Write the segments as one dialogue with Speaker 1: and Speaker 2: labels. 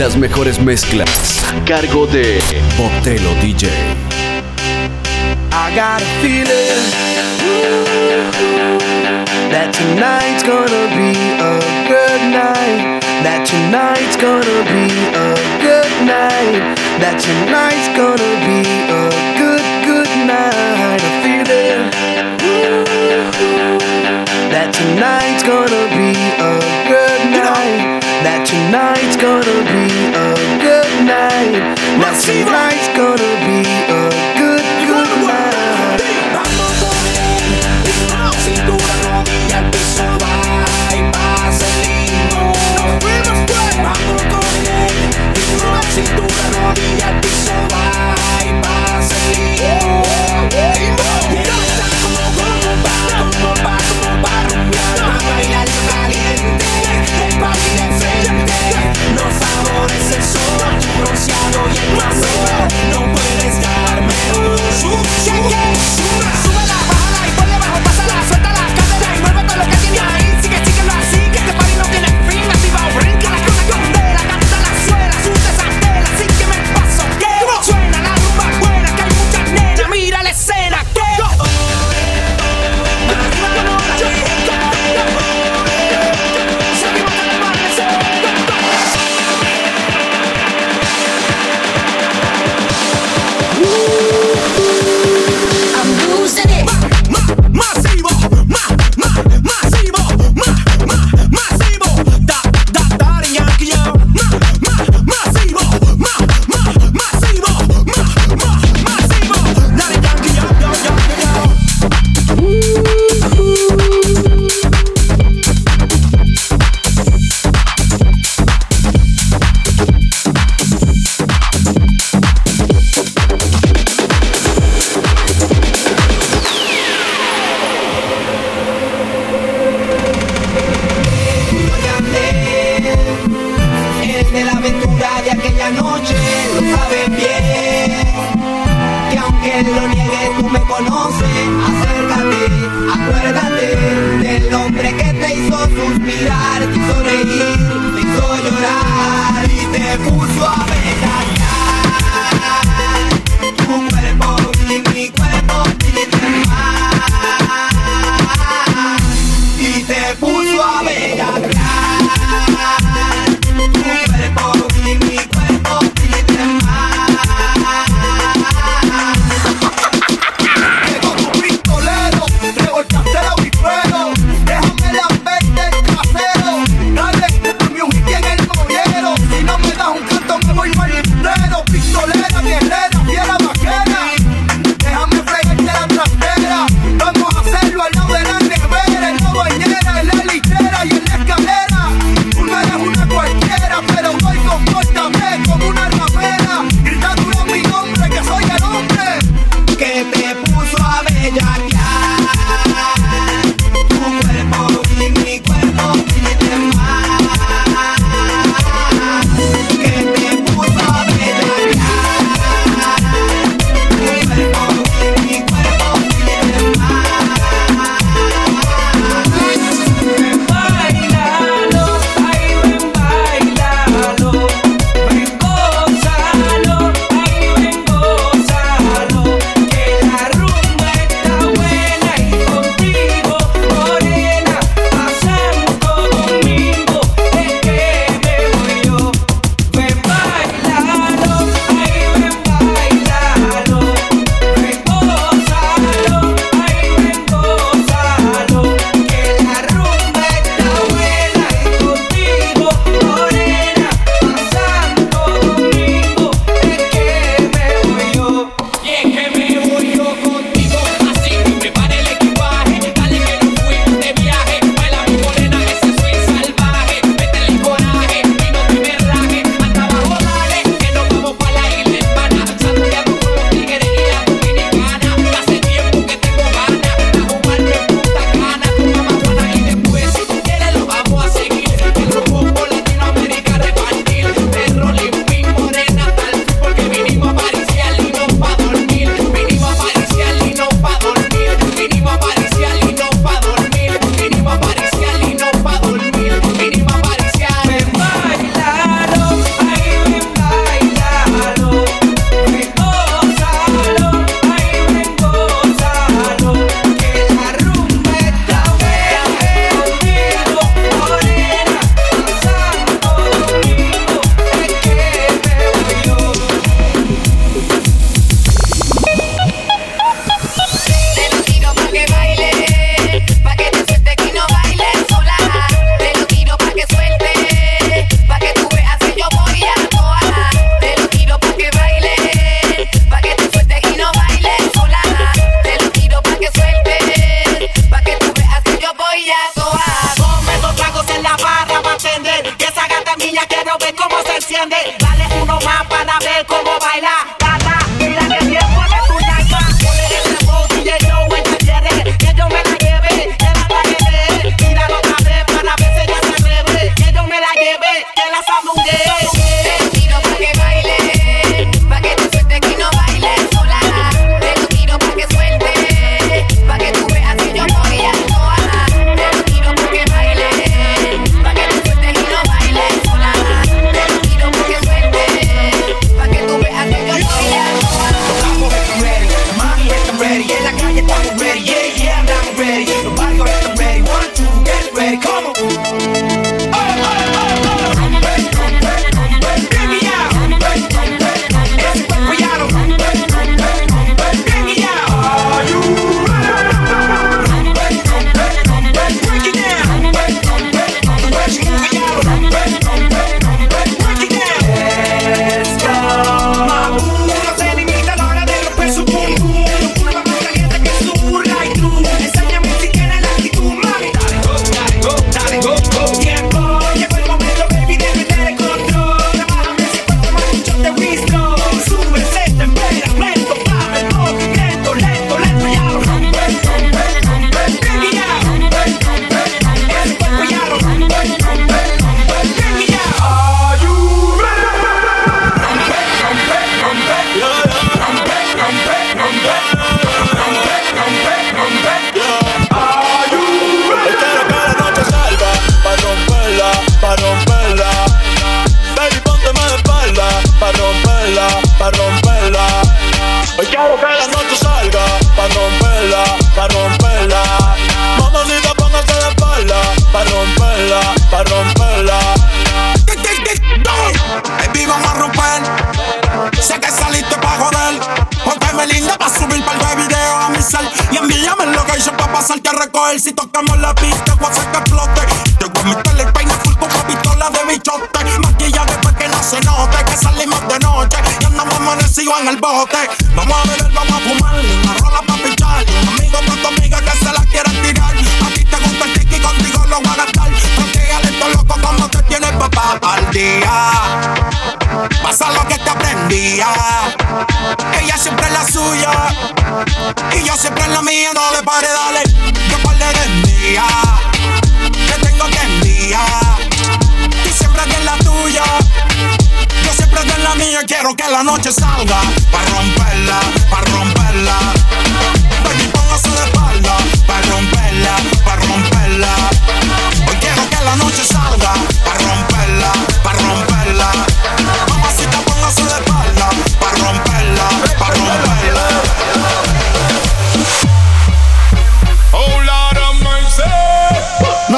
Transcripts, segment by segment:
Speaker 1: las mejores mezclas a cargo de Botelo DJ.
Speaker 2: I got a feeling that tonight's gonna be a good night. That tonight's gonna be a good night. That tonight's gonna be a good good night. I feel. That tonight's gonna be a good Tonight's gonna be a good night. Now tonight's gonna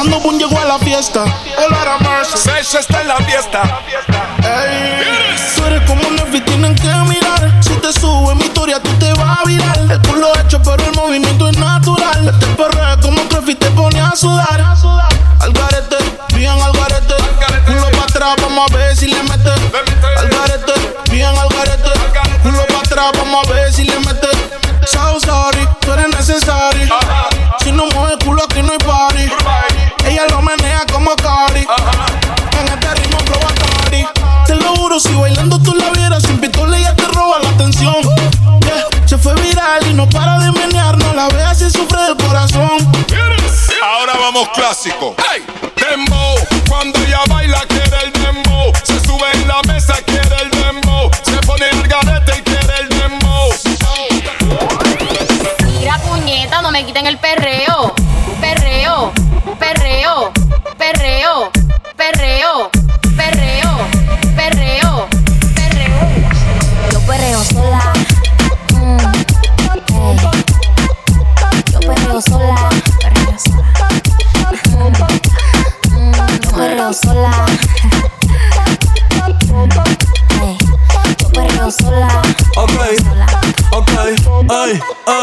Speaker 3: Cuando Boom llegó a la fiesta, él era Mercy.
Speaker 4: Está en la fiesta.
Speaker 3: Ey, tú eres como Netflix, tienen que mirar. Si te subo en mi historia, tú te vas a virar. El culo hecho, pero el movimiento es natural. Este perreo como un Crofi te pone a sudar. Al garete, bien al garete. Culo para atrás, vamos a ver si le mete. Al garete, bien al garete. Culo para atrás, vamos a ver si le mete. So sorry, tú eres necesario
Speaker 4: clásicos. ¡Hey!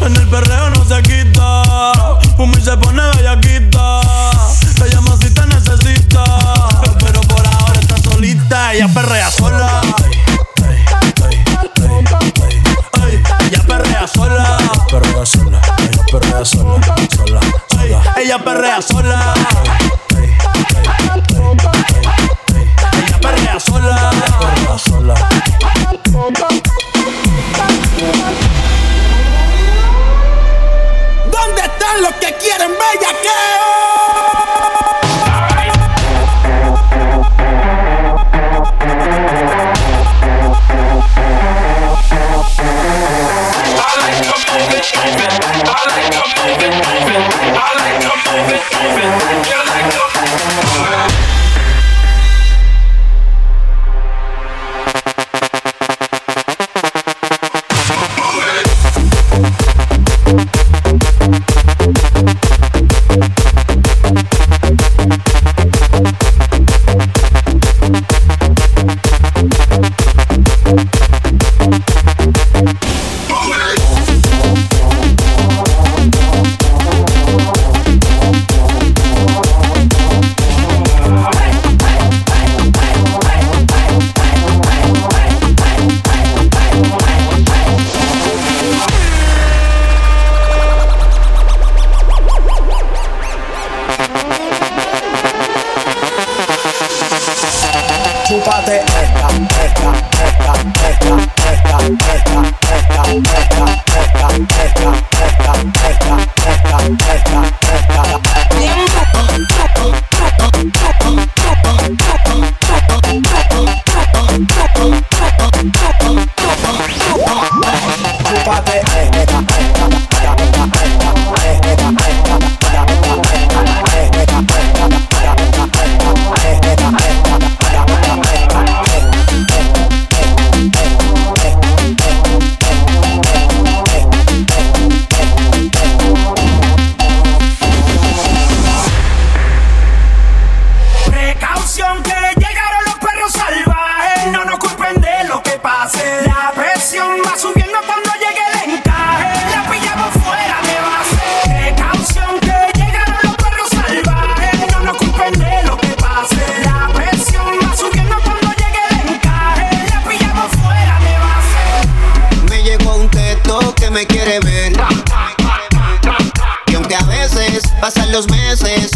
Speaker 4: En el perreo no se quita. Pumi se pone bellaquita. Te llama si te necesita. Pero por ahora está solita. Ella perrea sola. Ella perrea sola. Perrea sola. Ella perrea sola. Sola, sola. Ella perrea sola. Ella perrea sola. Ella perrea sola.
Speaker 5: ¿Dónde están los que
Speaker 6: quieren bellaqueo? I like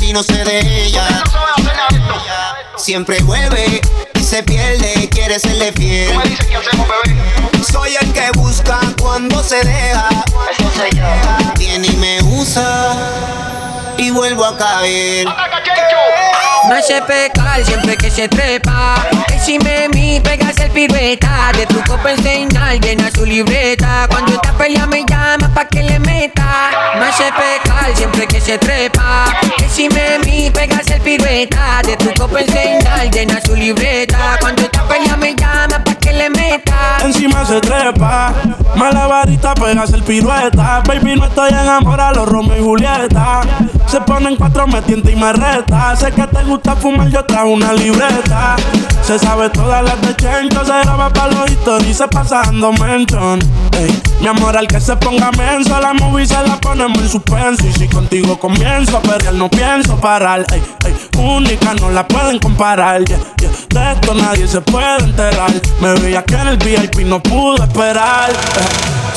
Speaker 6: y no sé de ella, siempre vuelve y se pierde, quiere serle fiel. Soy el que busca cuando se deja. Viene y me usa y vuelvo a caer.
Speaker 7: Me hace pecar siempre que se trepa. Encima mi pegas el pirueta. De tu copa enseñar, llena su libreta. Cuando esta pelea me llama pa' que le meta. Me hace pecar siempre que se trepa. Encima mi pegas el pirueta. De tu copa enseñar, llena su libreta. Cuando esta pelea me llama pa' que le meta.
Speaker 8: Encima se trepa, malabarista pegas el pirueta. Baby, no estoy enamorado, Romeo y Julieta. Se ponen cuatro, me tienta y me reta. Sé que te gusta fumar, yo trajo una libreta. Se sabe todas las de Chencho, se graba pa' los historias pasando mention. Ey, mi amor, al que se ponga menso, la movie se la ponemos en suspenso. Y si contigo comienzo a perder, no pienso parar. Única, no la pueden comparar. De esto nadie se puede enterar. Me veía que en el VIP no pude esperar. eh.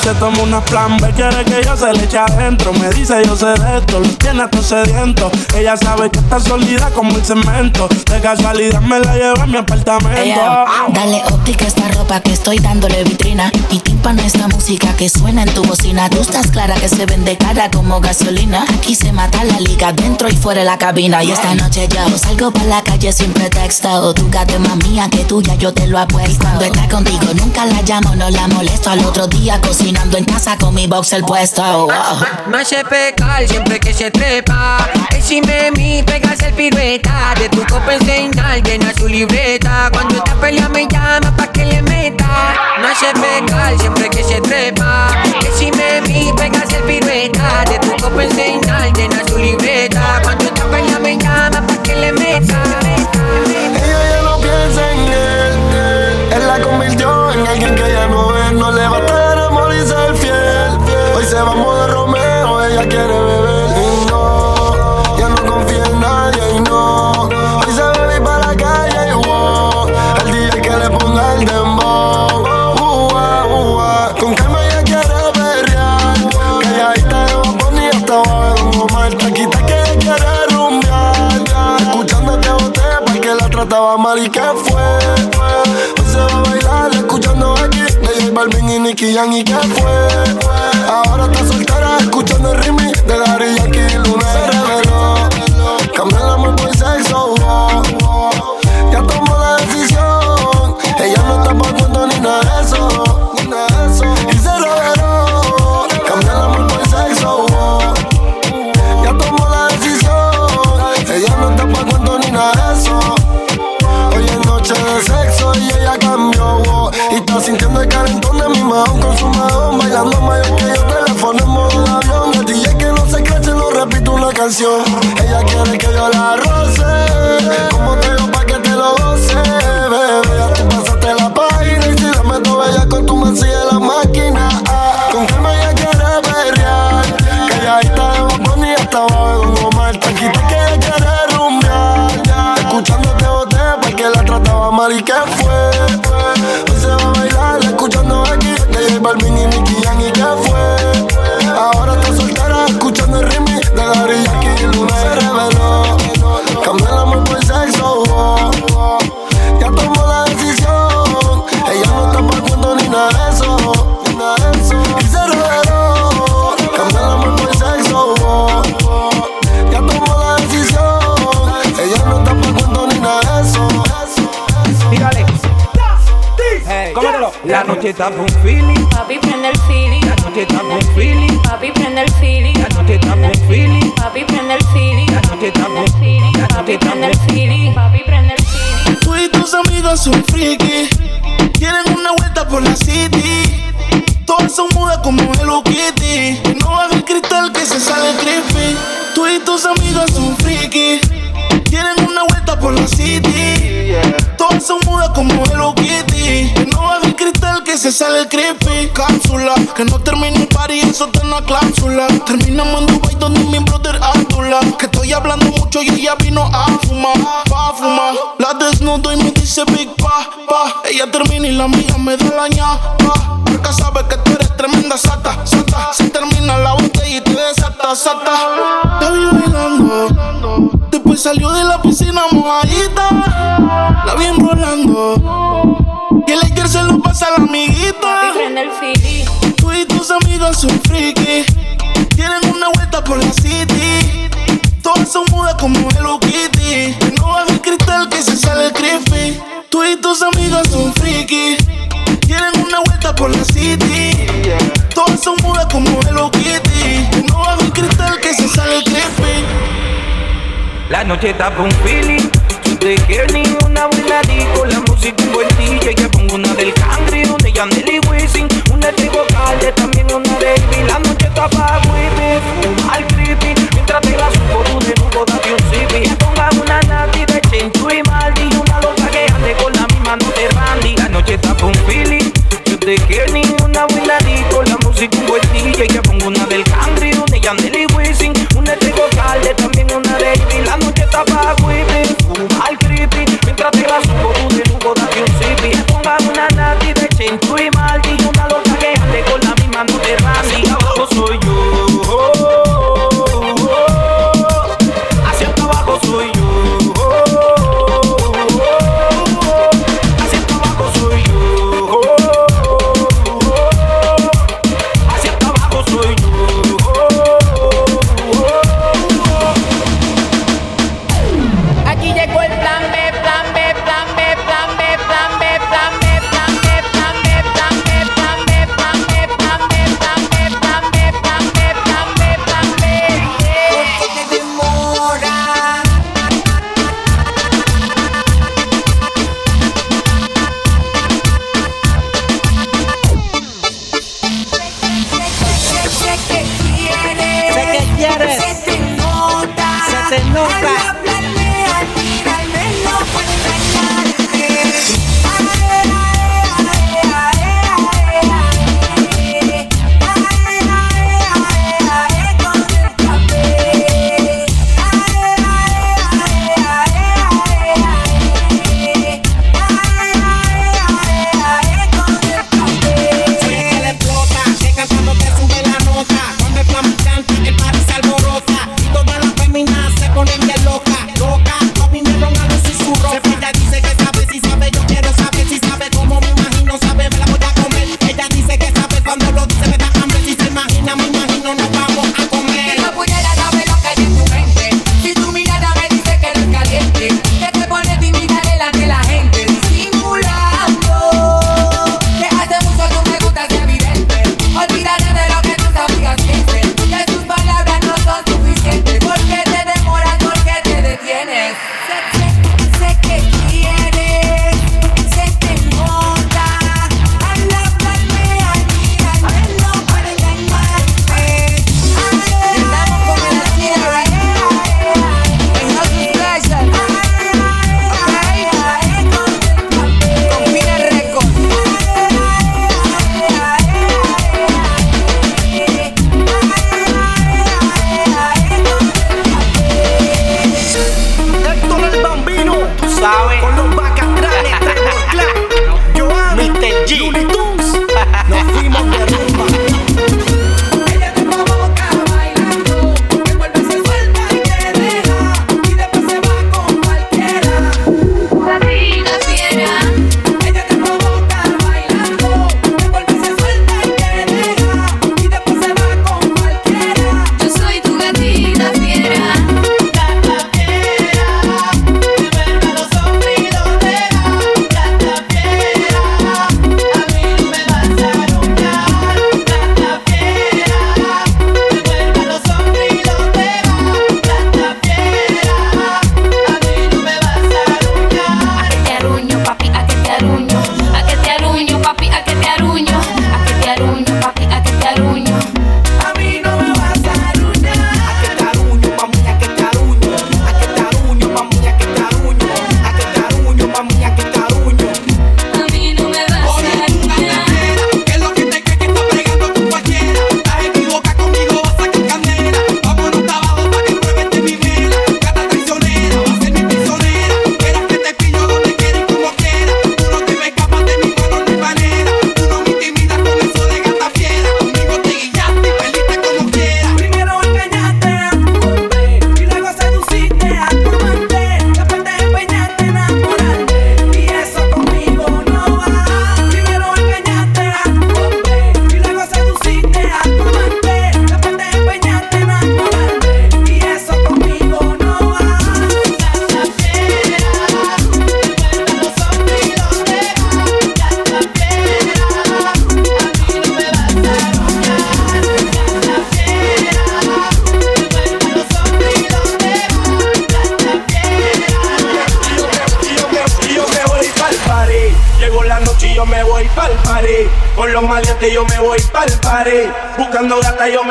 Speaker 8: Se toma una plan B, quiere que yo se le eche adentro. Me dice yo sé de esto, lo tiene todo sediento. Ella sabe que está sólida como el cemento. De casualidad me la lleva a mi apartamento.
Speaker 9: Ea, dale óptica a esta ropa que estoy dándole vitrina Y tímpano a esta música que suena en tu bocina Tú estás clara que se vende cara como gasolina Aquí se mata la liga dentro y fuera de la cabina Y esta noche yo salgo para la calle sin pretexto Tu gato es más mía que tuya, yo te lo apuesto Y cuando está contigo nunca la llamo, no la molesto Al otro día cocinando en casa con mi boxer puesto wow.
Speaker 7: Me hace pecar siempre que se trepa. Encima de mí pegas el pirueta. De tu copa enseñar, llena su libreta. Cuando esta pelea me llama pa' que le meta. Me hace pecar siempre que se trepa. Encima de mí pegas el pirueta. De tu copa enseñar, llena su libreta. Cuando esta pelea me llama pa' que le meta.
Speaker 10: Ella ya no piensa en él. Él la convirtió en alguien que ya no es. No le va a estar amor y ser fiel. Hoy se va modo Romeo, ella quiere y que fue. Hoy se va a bailar escuchando aquí J Balvin y Nicky Jam y que fue. Está
Speaker 3: con
Speaker 11: feeling.
Speaker 12: Papi, prende el feeling.
Speaker 11: La noche está con feeling.
Speaker 12: Papi, prende el feeling.
Speaker 11: La noche está con feeling.
Speaker 12: Papi, prende el feeling.
Speaker 11: La noche está con
Speaker 12: feeling. Papi, prende el feeling. Papi, prende el feeling.
Speaker 3: Tú y tus amigos son friki. Quieren una vuelta por la city. Todas son mudas como Hello Kitty. Y no baja el cristal que se sale creepy. Tú y tus amigos son friki. Quieren una vuelta por la city. Todas son mudas como Hello Kitty. Y no se sale el creepy. Cápsula, que no termine un party, eso está en la cláusula. Terminamos en Dubai donde mi brother Abdullah. Que estoy hablando mucho y ella vino a fumar, pa' fumar. La desnudo y me dice Big Pa, pa. Ella termina y la amiga me da la ñapa. Porque sabe que tú eres tremenda sata, sata. Se termina la botella y te desata, sata. La vi bailando. Después salió de la piscina mojadita. La vi enrolando. Y el Laker se lo pasa a la
Speaker 12: Papi,
Speaker 3: amiguita.
Speaker 12: prende el feeling.
Speaker 3: Tú y tus amigos son friki. Quieren una vuelta por la city. Todas son mudas como Hello Kitty. No baja el cristal que se sale el creepy. Tú y tus amigos son friki. Quieren una vuelta por la city. Todas son mudas como Hello Kitty. No baja el cristal que se sale el creepy.
Speaker 11: La noche está con feeling. Quieres ni una buena disco, la música un buen DJ. Que pongo una del country, una de Yandel y Wisin. Una de vocales, también una de Ivy. La noche está pa' whippy, fumar creepy. Mientras te la subo, tú de nuevo date un sipi. Que ponga una nati de Chencho y Maldi. Una loca que ande con la misma no te randy. La noche está con feeling. Si te quieres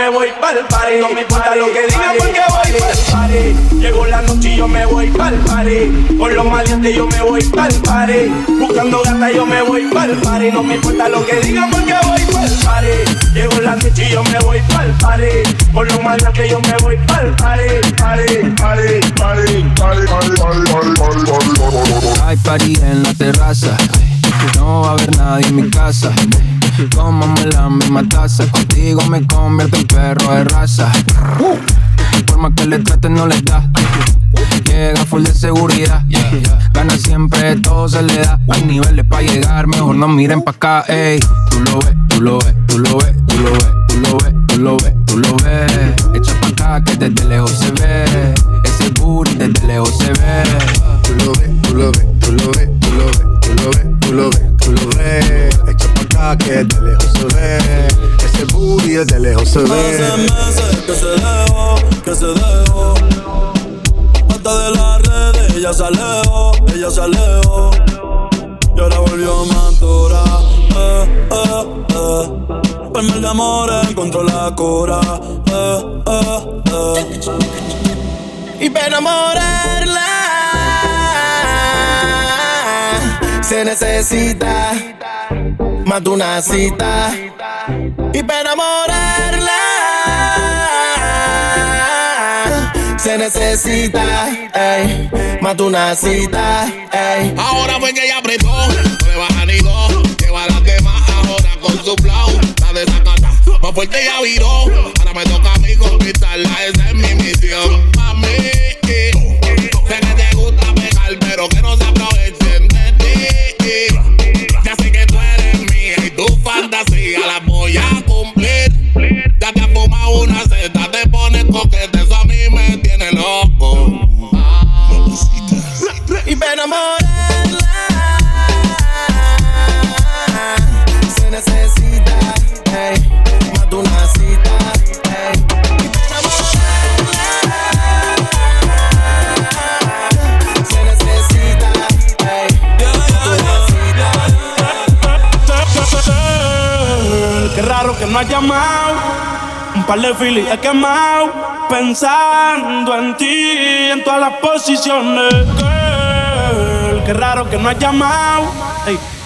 Speaker 8: me voy pa'l party. No me importa lo que digan porque voy pa'l party. Llegó la noche y yo me voy pa'l party. Con los maleantes yo me voy pa'l party. Buscando gata yo me voy pa'l party. No me importa lo que digan porque voy pa'l party. Llegó la noche y yo me voy pa'l party. Con los maleantes yo me voy pa'l party.
Speaker 13: Hay party en la terraza. No va a haber nadie en mi casa. Cómame la misma taza. Contigo me convierto en perro de raza. Por más que le traten, no les da. Llega full de seguridad. Gana siempre, todo se le da. Hay niveles para llegar, mejor no miren pa' acá. Ey, tú lo ves, tú lo ves, tú lo ves, tú lo ves, tú lo ves, tú lo ves, tú lo ves. Echa pa' acá que desde lejos se ve. Ese booty desde lejos se ve. Tú lo ves, tú lo ves, tú lo ves, tú lo ves, tú lo ves, tú lo ves, tú lo ves. Que desde lejos se ve. Ese booty desde lejos se ve.
Speaker 4: Hace meses que se dejó, que se dejó. Hasta de las redes ella se alejó, ella se alejó. Y ahora volvió más dura. Eh, eh, eh. Mil de amores encontró la cura. Eh.
Speaker 14: Y para enamorarla se necesita más de una cita. Y para enamorarla se necesita ey, más de una cita. ey.
Speaker 15: Ahora fue que ella apretó, ni dos. Lleva las demás ahora con su flow. La desacata, más fuerte ya viró. Ahora me toca a mí conquistarla, esa es mi misión.
Speaker 8: Un par de filis he quemado. Pensando en ti en todas las posiciones. Girl, qué raro que no has llamado.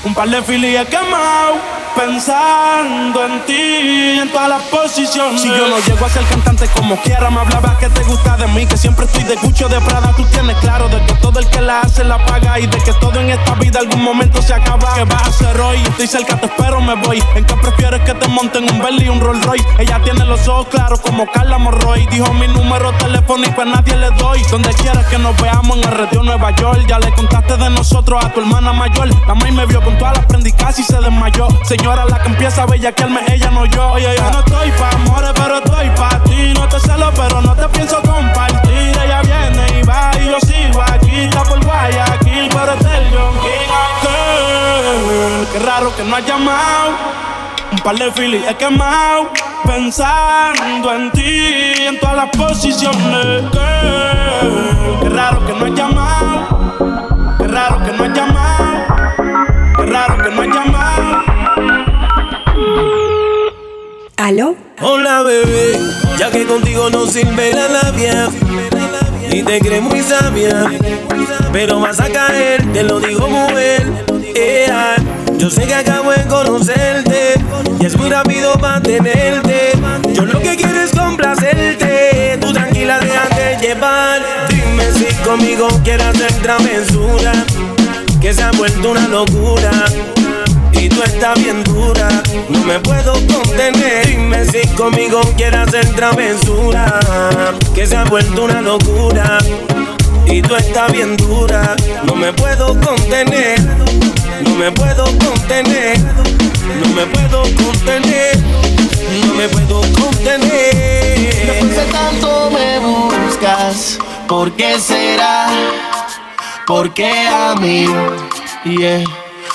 Speaker 8: Un par de filis he quemado. Pensando en ti en todas las posiciones. Si yo no llego a ser cantante como quiera, me hablaba que te gusta de mí, que siempre estoy de Gucci o de Prada. Tú tienes claro de que todo el que la hace la paga y de que todo en esta vida algún momento se acaba. ¿Qué vas a hacer hoy? Estoy cerca, te espero, me voy. ¿En qué prefieres que te monten un Bentley y un Rolls Royce? Ella tiene los ojos claros como Carla Morroy. Dijo mi número telefónico a nadie le doy. Donde quieras que nos veamos en el retiro Nueva York. Ya le contaste de nosotros a tu hermana mayor. La maíz me vio con todas las prendicas y se desmayó. Señora, la que empieza a bellaquearme, ella no yo. Oye, yo no estoy pa' amores, pero estoy pa' ti. No te celo, pero no te pienso compartir. Ella viene y va y yo sigo aquí. Está por Guayaquil, pero es el John Qué raro que no has llamado. Un par de filis he quemado. Pensando en ti en todas las posiciones. Girl, Qué raro que no has llamado. Qué raro que no has llamado. Qué raro que no has llamado.
Speaker 16: ¿Aló?
Speaker 17: Hola bebé, ya que contigo no sirve la labia Y te crees muy sabia Pero vas a caer, te lo digo mujer Ea, Yo sé que acabo de conocerte Y es muy rápido mantenerte Yo lo que quiero es complacerte Tú tranquila, déjate llevar. Dime si conmigo quieres hacer travesura Que se ha vuelto una locura tú estás bien dura, no me puedo contener. Dime si conmigo quieres hacer travesura, que se ha vuelto una locura. Y tú estás bien dura, no me puedo contener, no me puedo contener, no me puedo contener, no me puedo contener.
Speaker 14: Después de tanto me buscas, ¿por qué será? ¿Por qué a mí? Yeah.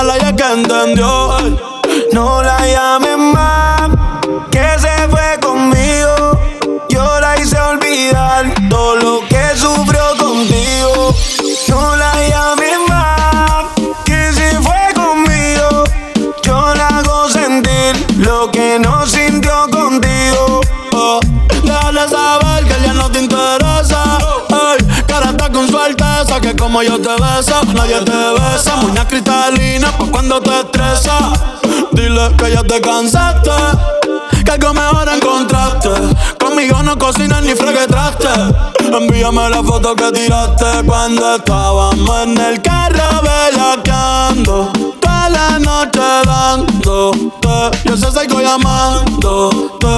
Speaker 4: mala y es que entendió. ey.
Speaker 18: No la llames más,
Speaker 4: como yo te beso, nadie te besa. Muña cristalina pa' cuando te estresa. Dile que ya te cansaste, que algo mejor encontraste. Conmigo no cocinas ni fregues traste. Envíame la foto que tiraste cuando estábamos en el carro bellaqueando. Toda la noche dándote, yo sé sigo llamándote.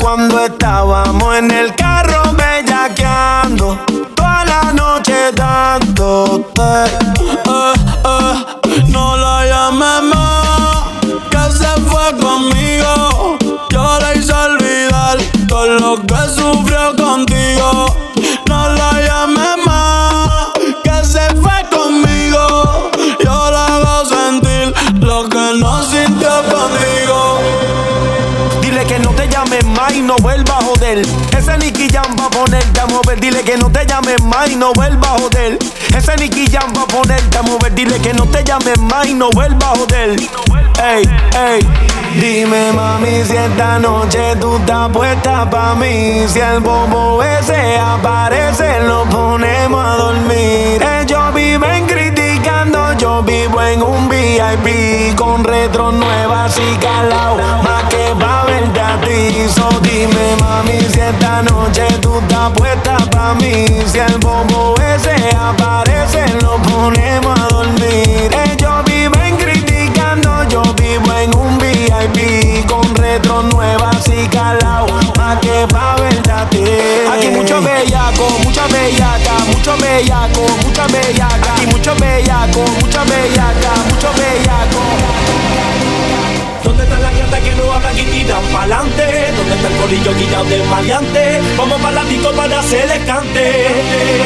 Speaker 18: Cuando estábamos en el carro bellaqueando,
Speaker 4: Eh, no la llames más, que se fue conmigo. Yo la hice olvidar todo lo que sufrió contigo. No la llames más, que se fue conmigo. Yo la hago sentir lo que no sintió contigo.
Speaker 18: Dile que no te llames más y no vuelva Ese Nicky Jam va a ponerte a mover. Dile que no te llames más y no vuelva a joder. Ese Nicky Jam va a ponerte a mover. Dile que no te llames más y no vuelva a joder. Ey, ey. Dime mami si esta noche tú estás puesta pa' mí. Si el bobo ese aparece, lo ponemos a dormir. Ellos viven criticando, yo vivo en un VIP con retro nuevas y calao. Más que pa' verte a ti. So dime mami si esta noche tú estás puesta pa' mí. Si el bobo ese aparece, lo ponemos a dormir. Ellos viven criticando, yo vivo en un VIP con retro nuevas calao. Más que pa'. Aquí mucho bellaco, mucha bellaca, mucho bellaco, mucha bellaca. Aquí mucho bellaco, mucha bellaca, mucho bellaco.
Speaker 19: ¿Dónde está la gata que no habla y tiran pa'lante? ¿Dónde está el colillo guillado de maleante? Vamos para la disco para hacerle cante.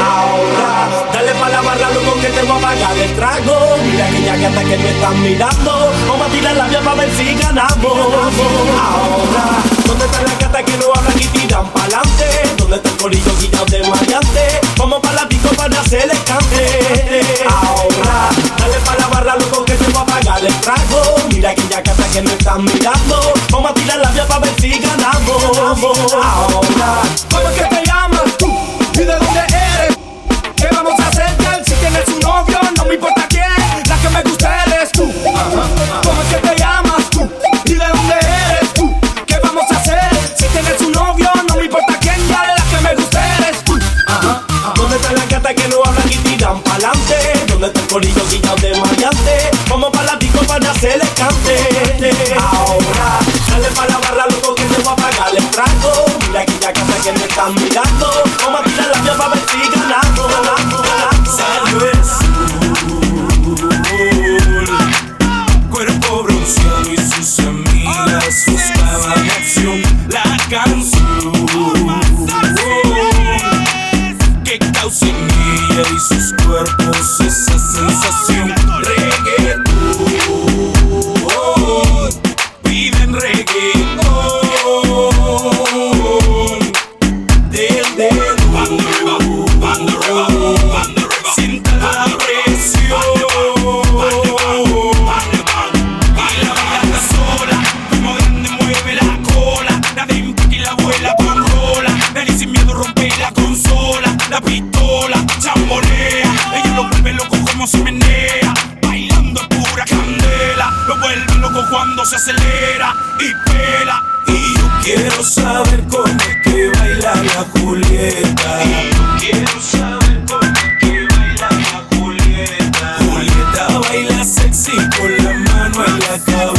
Speaker 19: Ahora, dale pa' la barra, loco, que te voy a pagar el trago. Mira aquella gata que me están mirando. Vamos a tirar la vía para ver si ganamos. Ahora, ¿dónde está la gata que no habla y tiran pa'lante? ¿Dónde está el colillo guillado de maleante? Vamos para la disco para hacerle cante. Ahora, dale pa' la barra, loco, que te voy a pagar el trago. Mira aquella gata que me están mirando. Vamos a tirar la vía para ver si ganamos. Ahora, ¿cómo es que te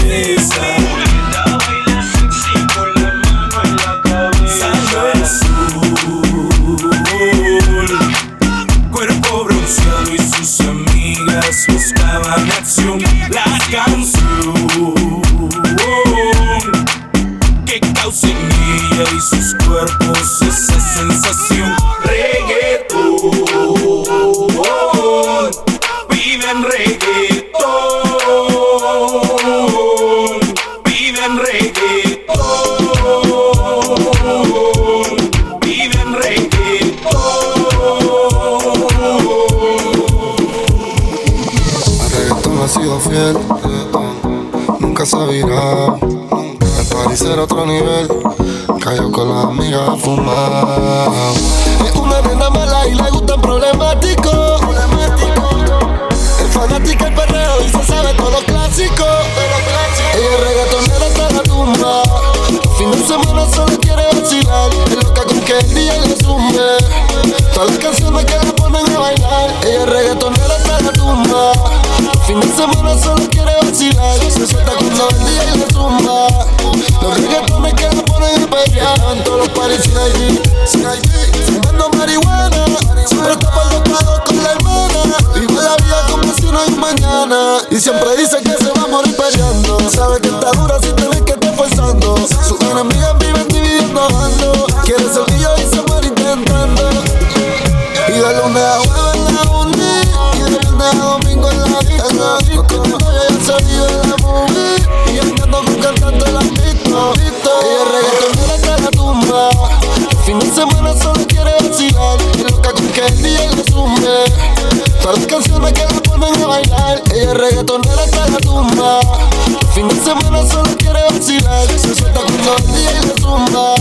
Speaker 19: la
Speaker 10: Todas canciones que la ponen a bailar. Ella es reggaetonera hasta la tumba. Fin de semana solo quiere vacilar. Se suelta cuando el día le zumba.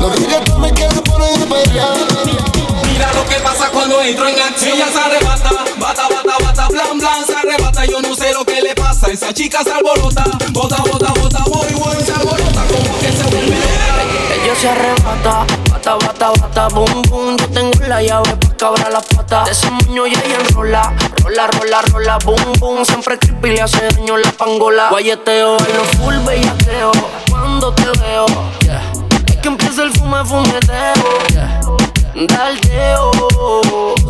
Speaker 10: Los reggaetones que la ponen a pelear.
Speaker 20: Mira lo que pasa cuando entro en acción. Ella se arrebata, bata, bata, bata, blan, blan, se arrebata. Yo no sé lo que le pasa. Esa chica se alborota, bota, bota, bota, voy, voy, se alborota se
Speaker 21: arrebata, bata, bata, bata, boom, boom. Yo tengo la llave pa' cabrar las patas. De ese y ella enrola, rola, rola, rola, boom, boom. Siempre creepy le hace daño la pangola. Guayeteo en los full bellaqueo. Cuando te veo, yeah. es que empieza el fume, fumeteo. Yeah. Daldeo,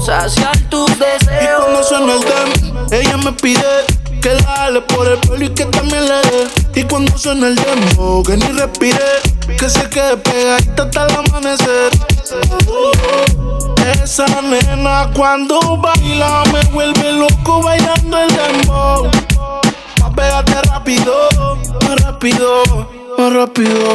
Speaker 21: saciar tus deseos.
Speaker 3: Y cuando suena el dem, ella me pide que la jale por el pelo y que también le dé. Y cuando suena el demo, que ni respire, que se quede pegadita hasta el amanecer. Esa nena cuando baila me vuelve loco bailando el. Más pégate rápido, más rápido, más rápido.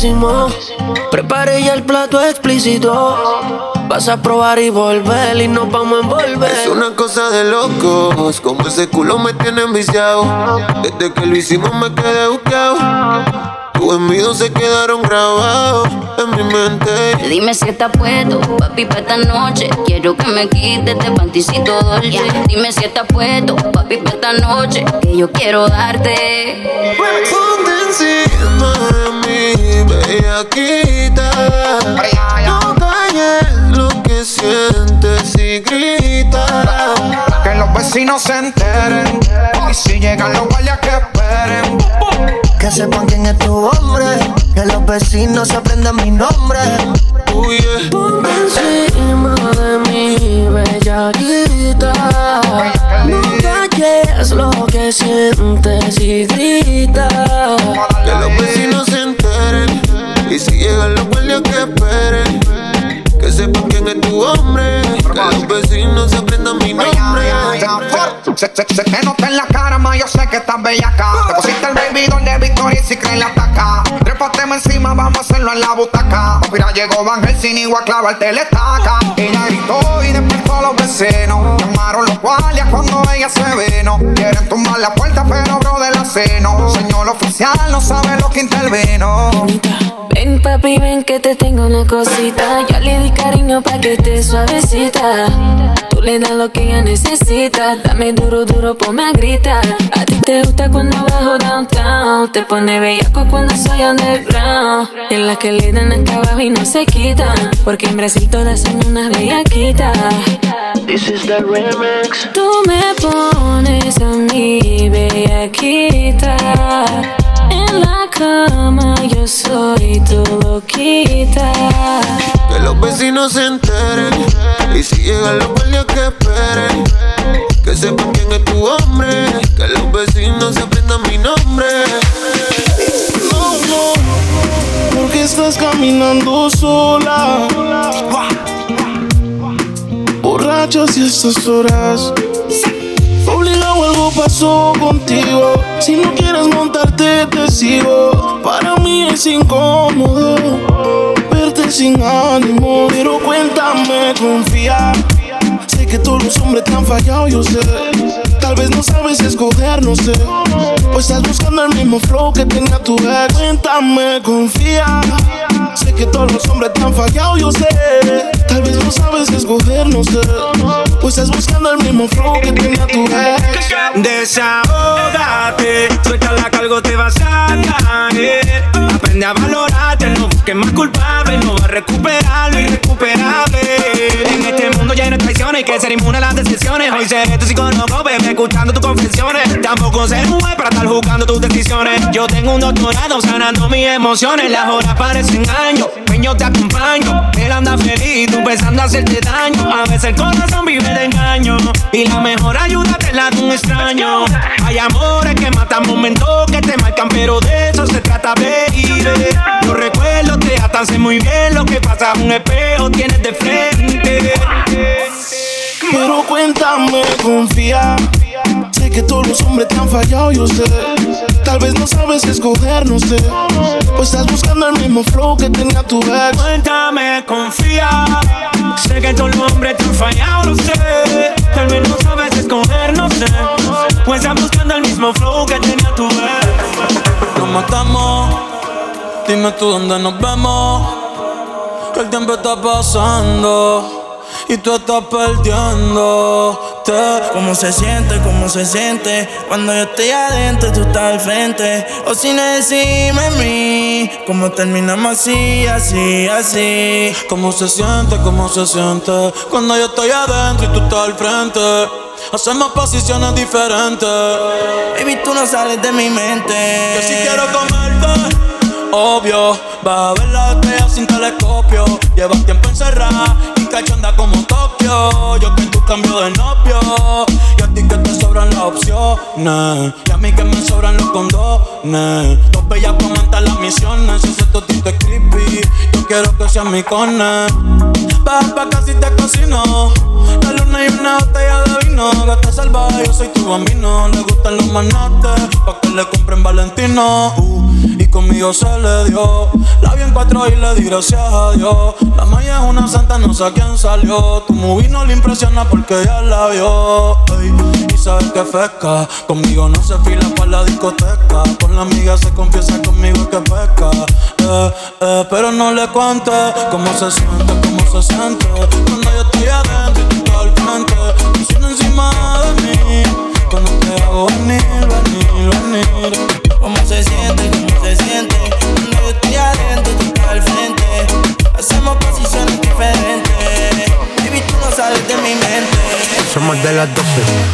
Speaker 21: Riquísimo. Preparé ya el plato explícito. Vas a probar y volver y nos vamos a envolver.
Speaker 22: Es una cosa de locos, como ese culo me tiene enviciado. Desde que lo hicimos me quedé buscado. Tus envidios se quedaron grabados en mi mente.
Speaker 16: Dime si está puesto, papi, pa' esta noche. Quiero que me quites este panticito dolce. Dime si está puesto, papi, pa' esta noche. Que yo quiero darte.
Speaker 22: Ponte encima de mí, bellaquita. No calles lo que sientes y grita.
Speaker 23: Que los vecinos se enteren. Y si llegan los guardias que esperen.
Speaker 24: Que sepan quién es tu hombre. Que los vecinos se aprendan mi nombre.
Speaker 21: Ponte encima de mi bellaquita. No calles lo que sientes y grita.
Speaker 22: Que los vecinos se enteren. Y si llegan los guardias que esperen. Que sepan quién es tu hombre. Que los vecinos se aprendan mi nombre.
Speaker 23: Se, se, se te nota en la cara, ma, yo sé que estás bellaca. Te pusiste el baby de Victoria y si creen la ataca. Trépateme encima, vamos a hacerlo en la butaca. Mira, llegó Van Helsing y a clavarte la estaca. Ella gritó y despertó a los vecinos. Llamaron los guardias cuando ella se vino. Quieren tumbar la puerta, pero bro de la seno. Señor oficial, no sabe lo que intervino.
Speaker 21: Ven papi, ven que te tengo una cosita. Yo le cariño pa' que esté suavecita. Tú le das lo que ella necesita. Dame duro, duro, ponme a gritar. A ti te gusta cuando bajo downtown. Te pone bellaco cuando soy underground. Y en las que le dan acá abajo y no se quitan. Porque en Brasil todas son unas bellaquitas.
Speaker 24: This is the remix.
Speaker 21: Tú me pones a mi bellaquita. En la cama yo soy tu loquita.
Speaker 22: Que los vecinos se enteren. Y si llegan los guardias que esperen. Que sepan quién es tu hombre. Que los vecinos se aprendan mi nombre.
Speaker 20: caminando sola. Borrachos y estas horas. Obligado algo pasó contigo. Si no quieres montarte, te sigo. Para mí es incómodo verte sin ánimo. Pero cuéntame, confía. Sé que todos los hombres te han fallado, yo sé. Tal vez no sabes escoger, no sé. O estás buscando el mismo flow que tenía tu ex. Cuéntame, confía. Sé que todos los hombres te han fallado, yo sé. Tal vez no sabes escoger, no sé. O estás buscando el mismo flow que tenía tu ex.
Speaker 18: Desahógate, suelta la cargo te vas a caer. Aprende a valorarte, no busques más culpable, no va a recuperar lo irrecuperable. En este mundo lleno de traiciones, que ser inmune a las decisiones. Hoy seré tu psicólogo, bebé, escuchando tus confesiones. Tampoco ser un para estar juzgando tus decisiones. Yo tengo un doctorado sanando mis emociones. Las horas parecen años, peño te acompaño. Él anda feliz, tú pensando hacerte daño. A veces el corazón vive engaño. Y la mejor ayuda te la da un extraño. Hay amores que matan momentos que te marcan, pero de eso se trata, baby. Los recuerdos te atan, muy bien lo que pasa. Un espejo tienes de frente.
Speaker 20: Pero cuéntame, confía. Sé que todos los hombres te han fallado, yo sé. Tal vez no sabes escoger, no sé. O estás buscando el mismo flow que tenía tu ex.
Speaker 18: Cuéntame, confía. Sé que todos los hombres te han fallado, lo sé. Tal vez no sabes escoger, no sé. O estás buscando el mismo flow que tenía tu ex.
Speaker 4: Nos matamos. Dime tú dónde nos vemos. Que el tiempo está pasando. Y tú estás perdiéndote.
Speaker 3: ¿Cómo se siente? ¿Cómo se siente? Cuando yo estoy adentro, tú estás al frente. O si no decime a mí, ¿cómo terminamos así, así, así?
Speaker 4: ¿Cómo se siente? ¿Cómo se siente? Cuando yo estoy adentro y tú estás al frente. Hacemos posiciones diferentes.
Speaker 3: Baby, tú no sales de mi mente.
Speaker 4: Yo sí quiero comerte. Obvio, va a ver la estrella sin telescopio. Llevas tiempo encerrada y cachonda como Tokio. Yo que tú cambio de novio. Y a ti que te sobran las opciones. Y a mí que me sobran los condones. Dos bellas comentan las misiones. Ese totito es creepy. Yo quiero que seas mi cone. Baja pa' casi te cocino. La luna y una botella de vino. Gata salvaje, yo soy tu bambino. Le gustan los manates. Pa' que le compren Valentino. Uh, y conmigo se le dio. La vi en cuatro y le di gracias a Dios. La maya es una santa, no sé a quién salió. Tu movie no le impresiona porque ya la vio. Y sabes que fresca. Conmigo no se fila para la discoteca. Con la amiga se confiesa conmigo que pesca. Eh, eh, pero no le cuente cómo se siente, cómo se siente. Cuando yo estoy adentro y tú al frente. Presiona encima de mí. Cuando te hago venir, venir, venir.
Speaker 3: ¿Cómo se siente? ¿Cómo se siente?
Speaker 25: Somos de las 12,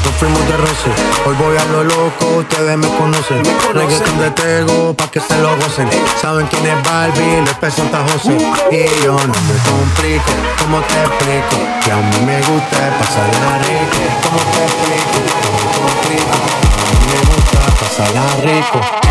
Speaker 25: nos fuimos de roce. Hoy voy a lo loco, ustedes me conocen. Reggaeton de Tego, pa' que se lo gocen. Saben quién es Barbie, les presenta José. Y yo no me complico, ¿cómo te explico? Que a mí me gusta pasarla rico. ¿Cómo te explico? ¿Cómo te explico? A mí me gusta pasarla rico.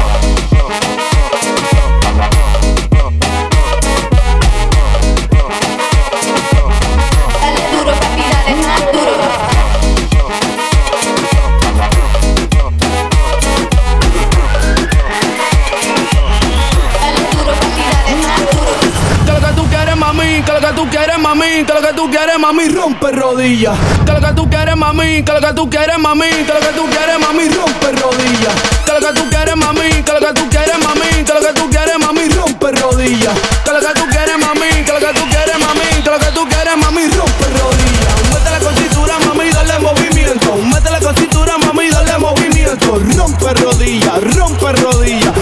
Speaker 20: Quieres, mami, rompe rodillas. Que lo que tú quieres, mami, que lo que tú quieres, mami, que lo que tú quieres, mami, rompe rodillas. Que lo que tú quieres, mami, que lo que tú quieres, mami, que lo que tú quieres, mami, rompe rodillas. Que lo que tú quieres, mami, que lo que tú quieres, mami, que lo que tú quieres, mami, rompe rodillas. Métele con cintura, mami, dale movimiento. Métele con cintura, mami, dale movimiento. Rompe rodillas, rompe rodillas.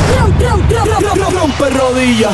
Speaker 20: Rompe, rodillas.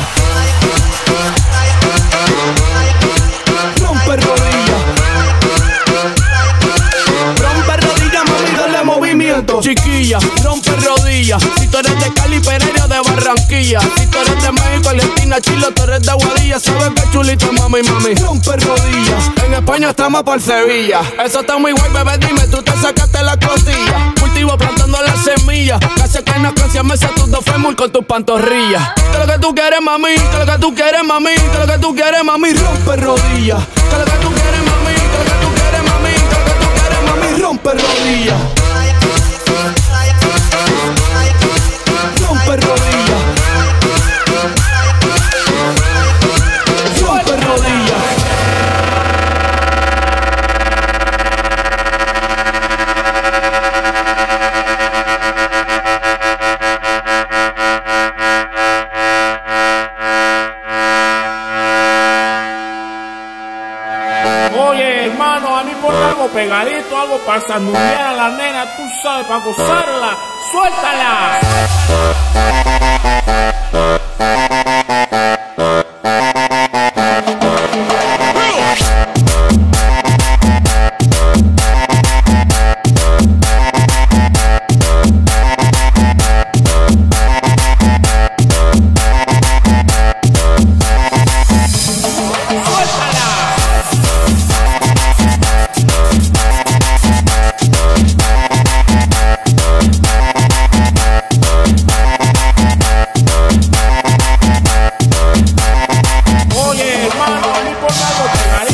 Speaker 20: Chiquilla, rompe rodillas. Si tú eres de Cali, Pereira de Barranquilla. Si tú eres de México, Argentina, Chile, tú eres de Guadilla. Sabes que chulito, mami, mami. Rompe rodillas. En España estamos por Sevilla. Eso está muy guay, bebé. Dime, tú te sacaste la costilla. Cultivo plantando las semillas. Casi que no mesa tus dos fémur con tus pantorrillas. Que lo que tú quieres, mami. Que lo que tú quieres, mami. Que lo que tú quieres, mami. Rompe rodillas. Que lo que tú quieres, mami. Que lo que tú quieres, mami. Que lo que tú quieres, mami. Rompe rodillas.
Speaker 26: perro día. Un perro día. pegadito, algo para sanduñar a la nena, tú sabes, para gozarla. ¡Suéltala! melody.